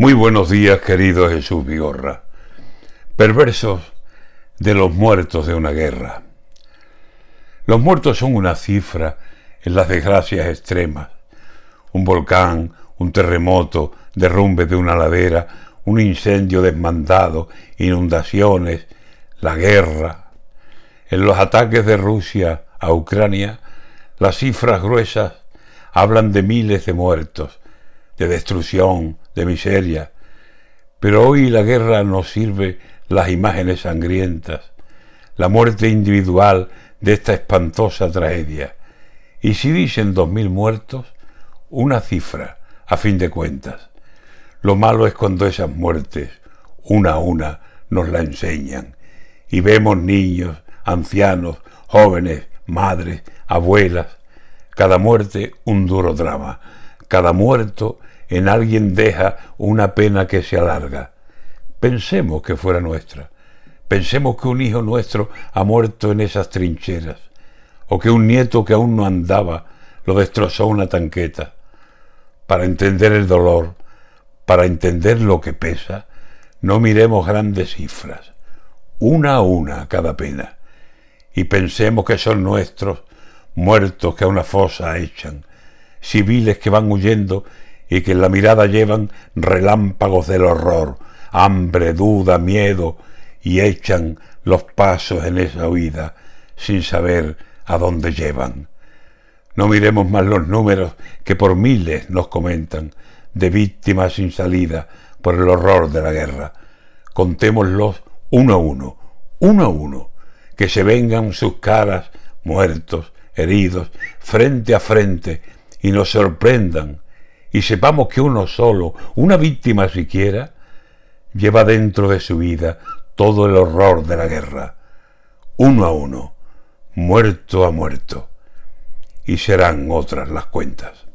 Muy buenos días, querido Jesús Vigorra. Perversos de los muertos de una guerra. Los muertos son una cifra en las desgracias extremas. Un volcán, un terremoto, derrumbe de una ladera, un incendio desmandado, inundaciones, la guerra. En los ataques de Rusia a Ucrania, las cifras gruesas hablan de miles de muertos, de destrucción, de miseria. Pero hoy la guerra nos sirve las imágenes sangrientas, la muerte individual de esta espantosa tragedia. Y si dicen dos mil muertos, una cifra, a fin de cuentas. Lo malo es cuando esas muertes, una a una, nos la enseñan, y vemos niños, ancianos, jóvenes, madres, abuelas, cada muerte un duro drama, cada muerto en alguien deja una pena que se alarga. Pensemos que fuera nuestra. Pensemos que un hijo nuestro ha muerto en esas trincheras, o que un nieto que aún no andaba lo destrozó una tanqueta. Para entender el dolor, para entender lo que pesa, no miremos grandes cifras, una a una cada pena, y pensemos que son nuestros muertos que a una fosa echan, civiles que van huyendo y que en la mirada llevan relámpagos del horror, hambre, duda, miedo, y echan los pasos en esa huida sin saber a dónde llevan. No miremos más los números que por miles nos comentan de víctimas sin salida por el horror de la guerra. Contémoslos uno a uno, uno a uno, que se vengan sus caras muertos, heridos, frente a frente, y nos sorprendan y sepamos que uno solo, una víctima siquiera, lleva dentro de su vida todo el horror de la guerra, uno a uno, muerto a muerto, y serán otras las cuentas.